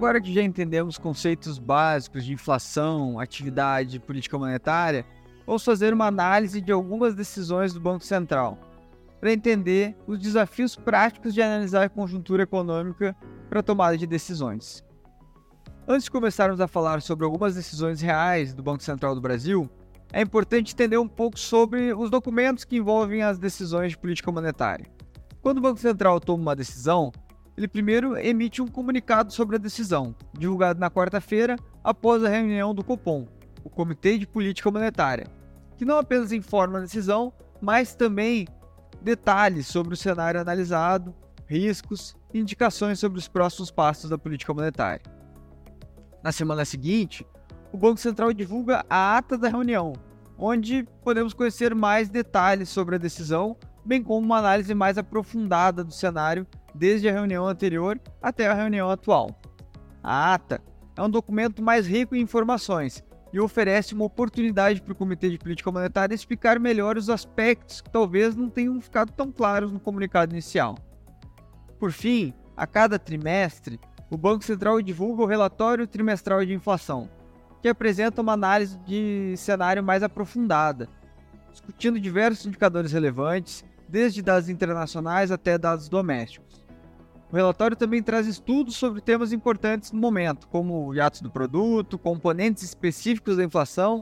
Agora que já entendemos conceitos básicos de inflação, atividade e política monetária, vamos fazer uma análise de algumas decisões do Banco Central, para entender os desafios práticos de analisar a conjuntura econômica para a tomada de decisões. Antes de começarmos a falar sobre algumas decisões reais do Banco Central do Brasil, é importante entender um pouco sobre os documentos que envolvem as decisões de política monetária. Quando o Banco Central toma uma decisão, ele primeiro emite um comunicado sobre a decisão, divulgado na quarta-feira após a reunião do Copom, o Comitê de Política Monetária, que não apenas informa a decisão, mas também detalhes sobre o cenário analisado, riscos e indicações sobre os próximos passos da política monetária. Na semana seguinte, o Banco Central divulga a ata da reunião, onde podemos conhecer mais detalhes sobre a decisão, bem como uma análise mais aprofundada do cenário desde a reunião anterior até a reunião atual. A ata é um documento mais rico em informações e oferece uma oportunidade para o Comitê de Política Monetária explicar melhor os aspectos que talvez não tenham ficado tão claros no comunicado inicial. Por fim, a cada trimestre, o Banco Central divulga o relatório trimestral de inflação, que apresenta uma análise de cenário mais aprofundada, discutindo diversos indicadores relevantes, desde dados internacionais até dados domésticos. O relatório também traz estudos sobre temas importantes no momento, como o hiatus do produto, componentes específicos da inflação,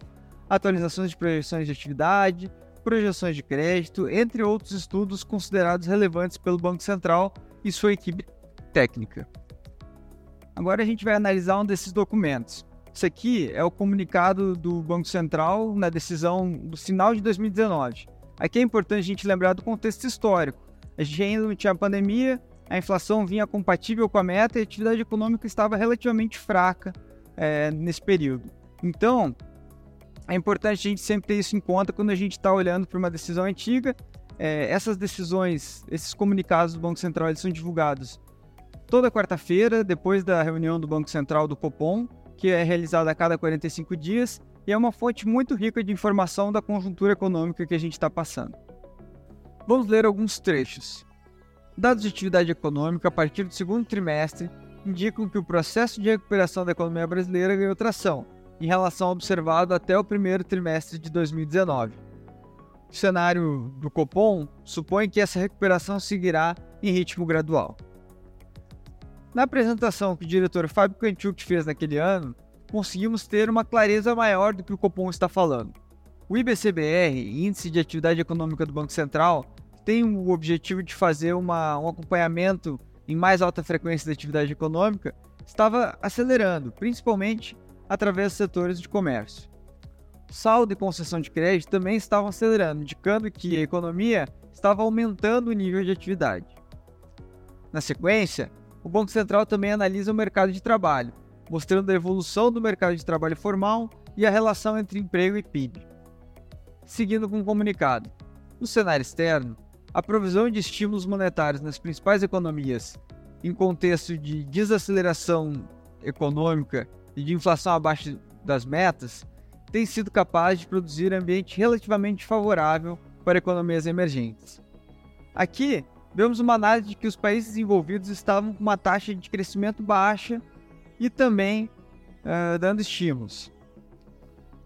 atualizações de projeções de atividade, projeções de crédito, entre outros estudos considerados relevantes pelo Banco Central e sua equipe técnica. Agora a gente vai analisar um desses documentos. Isso aqui é o comunicado do Banco Central na decisão do final de 2019. Aqui é importante a gente lembrar do contexto histórico. A gente ainda não tinha pandemia, a inflação vinha compatível com a meta e a atividade econômica estava relativamente fraca é, nesse período. Então, é importante a gente sempre ter isso em conta quando a gente está olhando para uma decisão antiga. É, essas decisões, esses comunicados do Banco Central, eles são divulgados toda quarta-feira, depois da reunião do Banco Central do Copom, que é realizada a cada 45 dias e é uma fonte muito rica de informação da conjuntura econômica que a gente está passando. Vamos ler alguns trechos. Dados de atividade econômica a partir do segundo trimestre indicam que o processo de recuperação da economia brasileira ganhou tração em relação ao observado até o primeiro trimestre de 2019. O cenário do Copom supõe que essa recuperação seguirá em ritmo gradual. Na apresentação que o diretor Fábio Kanchuk fez naquele ano, conseguimos ter uma clareza maior do que o Copom está falando. O IBCBR, Índice de Atividade Econômica do Banco Central, tem o objetivo de fazer uma, um acompanhamento em mais alta frequência da atividade econômica, estava acelerando, principalmente através dos setores de comércio. Saldo e concessão de crédito também estavam acelerando, indicando que a economia estava aumentando o nível de atividade. Na sequência, o Banco Central também analisa o mercado de trabalho, mostrando a evolução do mercado de trabalho formal e a relação entre emprego e PIB. Seguindo com o comunicado. No cenário externo, a provisão de estímulos monetários nas principais economias, em contexto de desaceleração econômica e de inflação abaixo das metas, tem sido capaz de produzir ambiente relativamente favorável para economias emergentes. Aqui, vemos uma análise de que os países envolvidos estavam com uma taxa de crescimento baixa e também uh, dando estímulos.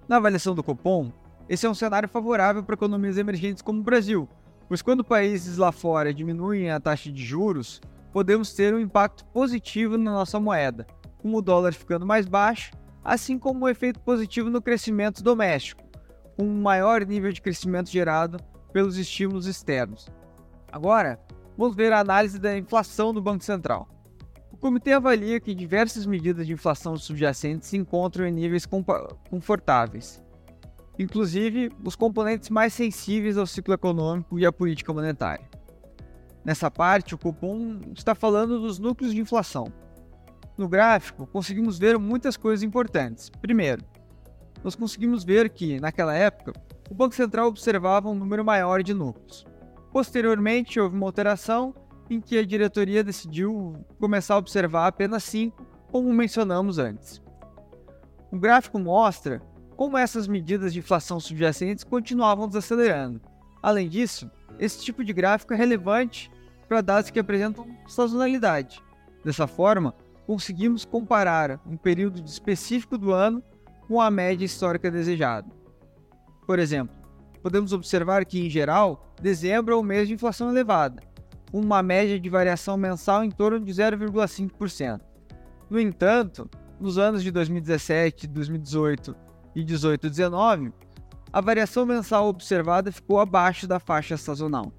Na avaliação do Copom, esse é um cenário favorável para economias emergentes como o Brasil, pois quando países lá fora diminuem a taxa de juros, podemos ter um impacto positivo na nossa moeda, com o dólar ficando mais baixo, assim como um efeito positivo no crescimento doméstico, com um maior nível de crescimento gerado pelos estímulos externos. Agora, vamos ver a análise da inflação do Banco Central. O comitê avalia que diversas medidas de inflação subjacentes se encontram em níveis confortáveis, inclusive os componentes mais sensíveis ao ciclo econômico e à política monetária. Nessa parte, o Copom está falando dos núcleos de inflação. No gráfico, conseguimos ver muitas coisas importantes. Primeiro, nós conseguimos ver que, naquela época, o Banco Central observava um número maior de núcleos. Posteriormente, houve uma alteração em que a diretoria decidiu começar a observar apenas cinco, como mencionamos antes. O gráfico mostra como essas medidas de inflação subjacentes continuavam desacelerando. Além disso, esse tipo de gráfico é relevante para dados que apresentam sazonalidade. Dessa forma, conseguimos comparar um período específico do ano com a média histórica desejada. Por exemplo, podemos observar que, em geral, dezembro é o mês de inflação elevada, com uma média de variação mensal em torno de 0,5%. No entanto, nos anos de 2017, 2018 e 18 e 19, a variação mensal observada ficou abaixo da faixa sazonal.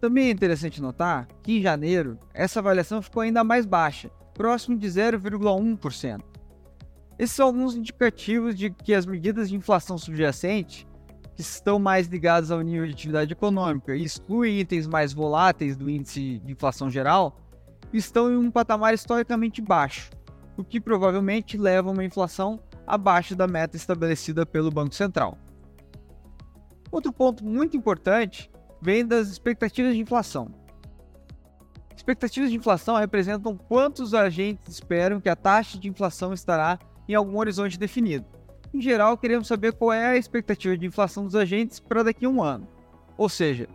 Também é interessante notar que em janeiro essa variação ficou ainda mais baixa, próximo de 0,1%. Esses são alguns indicativos de que as medidas de inflação subjacente, que estão mais ligadas ao nível de atividade econômica e excluem itens mais voláteis do índice de inflação geral, estão em um patamar historicamente baixo, o que provavelmente leva a uma inflação abaixo da meta estabelecida pelo Banco Central. Outro ponto muito importante vem das expectativas de inflação. Expectativas de inflação representam quantos agentes esperam que a taxa de inflação estará em algum horizonte definido. Em geral, queremos saber qual é a expectativa de inflação dos agentes para daqui a um ano. Ou seja,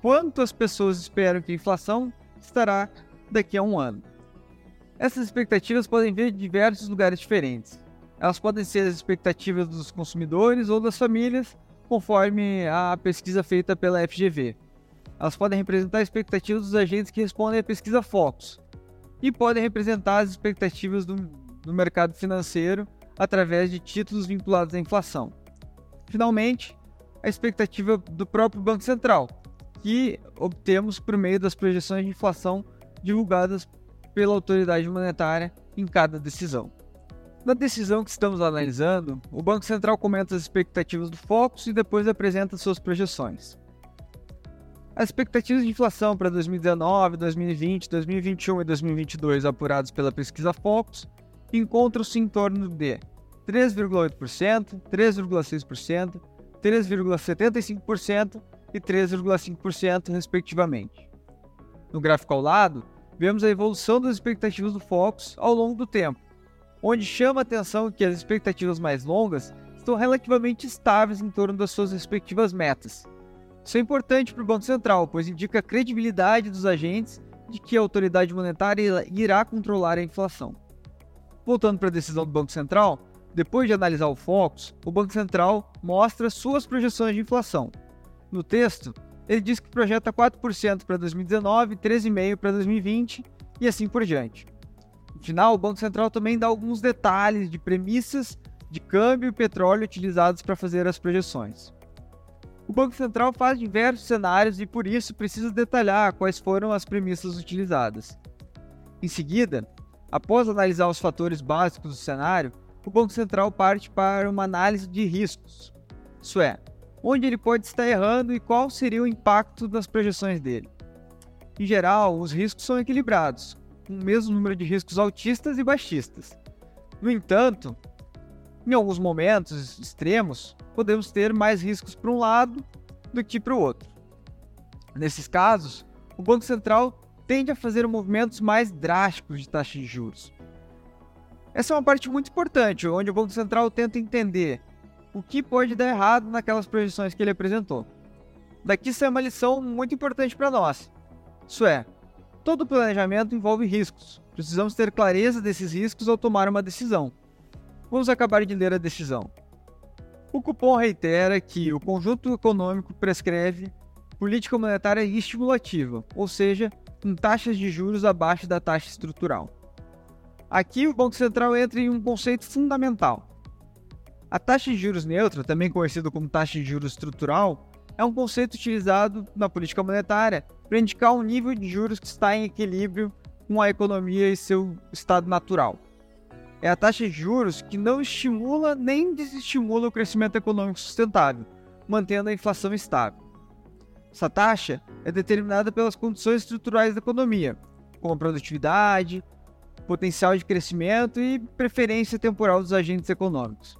quantas pessoas esperam que a inflação estará daqui a um ano. Essas expectativas podem vir de diversos lugares diferentes. Elas podem ser as expectativas dos consumidores ou das famílias, conforme a pesquisa feita pela FGV. Elas podem representar expectativas dos agentes que respondem à pesquisa Focus e podem representar as expectativas do, do mercado financeiro através de títulos vinculados à inflação. Finalmente, a expectativa do próprio Banco Central, que obtemos por meio das projeções de inflação divulgadas pela autoridade monetária em cada decisão. Na decisão que estamos analisando, o Banco Central comenta as expectativas do Focus e depois apresenta suas projeções. As expectativas de inflação para 2019, 2020, 2021 e 2022 apuradas pela pesquisa Focus encontram-se em torno de 3,8%, 3,6%, 3,75% e 3,5%, respectivamente. No gráfico ao lado, vemos a evolução das expectativas do Focus ao longo do tempo, onde chama a atenção que as expectativas mais longas estão relativamente estáveis em torno das suas respectivas metas. Isso é importante para o Banco Central, pois indica a credibilidade dos agentes de que a autoridade monetária irá controlar a inflação. Voltando para a decisão do Banco Central, depois de analisar o Focus, o Banco Central mostra suas projeções de inflação. No texto, ele diz que projeta 4% para 2019, 13,5% para 2020 e assim por diante. Final, o Banco Central também dá alguns detalhes de premissas de câmbio e petróleo utilizados para fazer as projeções. O Banco Central faz diversos cenários e por isso precisa detalhar quais foram as premissas utilizadas. Em seguida, após analisar os fatores básicos do cenário, o Banco Central parte para uma análise de riscos, isso é, onde ele pode estar errando e qual seria o impacto das projeções dele. Em geral, os riscos são equilibrados, com o mesmo número de riscos altistas e baixistas. No entanto, em alguns momentos extremos, podemos ter mais riscos para um lado do que para o outro. Nesses casos, o Banco Central tende a fazer movimentos mais drásticos de taxa de juros. Essa é uma parte muito importante, onde o Banco Central tenta entender o que pode dar errado naquelas projeções que ele apresentou. Daqui sai uma lição muito importante para nós. Isso é, todo planejamento envolve riscos. Precisamos ter clareza desses riscos ao tomar uma decisão. Vamos acabar de ler a decisão. O cupom reitera que o conjunto econômico prescreve política monetária estimulativa, ou seja, com taxas de juros abaixo da taxa estrutural. Aqui o Banco Central entra em um conceito fundamental. A taxa de juros neutra, também conhecida como taxa de juros estrutural, é um conceito utilizado na política monetária para indicar um nível de juros que está em equilíbrio com a economia e seu estado natural. É a taxa de juros que não estimula nem desestimula o crescimento econômico sustentável, mantendo a inflação estável. Essa taxa é determinada pelas condições estruturais da economia, como produtividade, potencial de crescimento e preferência temporal dos agentes econômicos.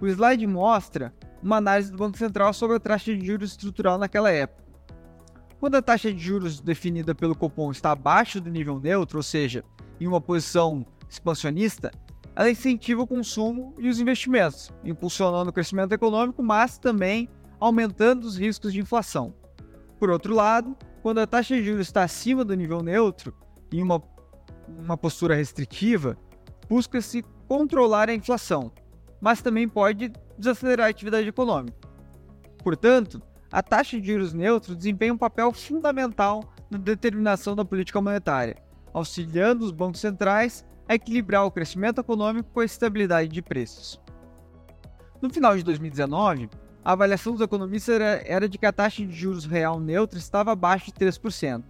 O slide mostra uma análise do Banco Central sobre a taxa de juros estrutural naquela época. Quando a taxa de juros definida pelo Copom está abaixo do nível neutro, ou seja, em uma posição expansionista, ela incentiva o consumo e os investimentos, impulsionando o crescimento econômico, mas também aumentando os riscos de inflação. Por outro lado, quando a taxa de juros está acima do nível neutro, em uma uma postura restritiva, busca-se controlar a inflação, mas também pode desacelerar a atividade econômica. Portanto, a taxa de juros neutro desempenha um papel fundamental na determinação da política monetária, auxiliando os bancos centrais a equilibrar o crescimento econômico com a estabilidade de preços. No final de 2019, a avaliação dos economistas era, de que a taxa de juros real neutra estava abaixo de 3%.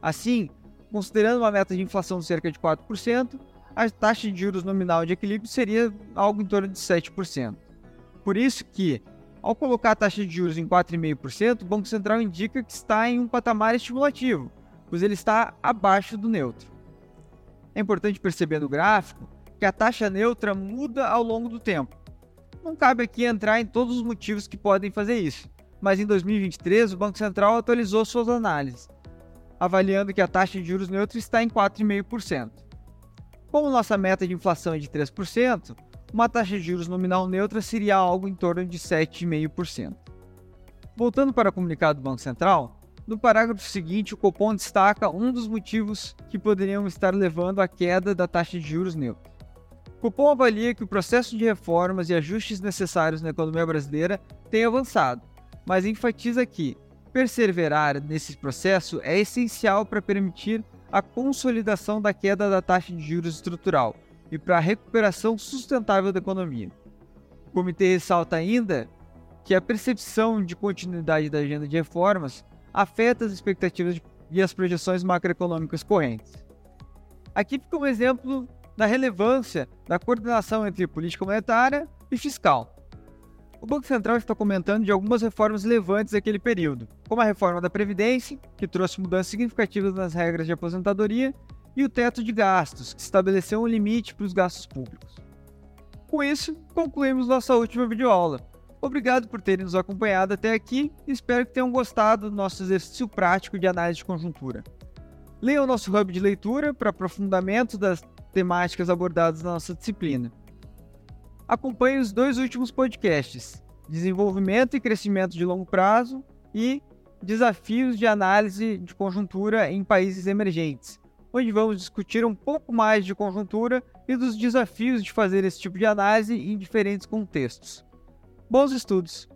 Assim, considerando uma meta de inflação de cerca de 4%, a taxa de juros nominal de equilíbrio seria algo em torno de 7%. Por isso que, ao colocar a taxa de juros em 4,5%, o Banco Central indica que está em um patamar estimulativo, pois ele está abaixo do neutro. É importante perceber no gráfico que a taxa neutra muda ao longo do tempo. Não cabe aqui entrar em todos os motivos que podem fazer isso, mas em 2023 o Banco Central atualizou suas análises, avaliando que a taxa de juros neutra está em 4,5%. Como nossa meta de inflação é de 3%, uma taxa de juros nominal neutra seria algo em torno de 7,5%. Voltando para o comunicado do Banco Central, no parágrafo seguinte, o Copom destaca um dos motivos que poderiam estar levando à queda da taxa de juros neutra. O Copom avalia que o processo de reformas e ajustes necessários na economia brasileira tem avançado, mas enfatiza que perseverar nesse processo é essencial para permitir a consolidação da queda da taxa de juros estrutural e para a recuperação sustentável da economia. O comitê ressalta ainda que a percepção de continuidade da agenda de reformas afeta as expectativas e as projeções macroeconômicas correntes. Aqui fica um exemplo da relevância da coordenação entre política monetária e fiscal. O Banco Central está comentando de algumas reformas relevantes daquele período, como a reforma da Previdência, que trouxe mudanças significativas nas regras de aposentadoria, e o teto de gastos, que estabeleceu um limite para os gastos públicos. Com isso, concluímos nossa última videoaula. Obrigado por terem nos acompanhado até aqui e espero que tenham gostado do nosso exercício prático de análise de conjuntura. Leiam o nosso hub de leitura para aprofundamento das temáticas abordadas na nossa disciplina. Acompanhe os dois últimos podcasts: Desenvolvimento e Crescimento de Longo Prazo e Desafios de Análise de Conjuntura em Países Emergentes, onde vamos discutir um pouco mais de conjuntura e dos desafios de fazer esse tipo de análise em diferentes contextos. Bons estudos!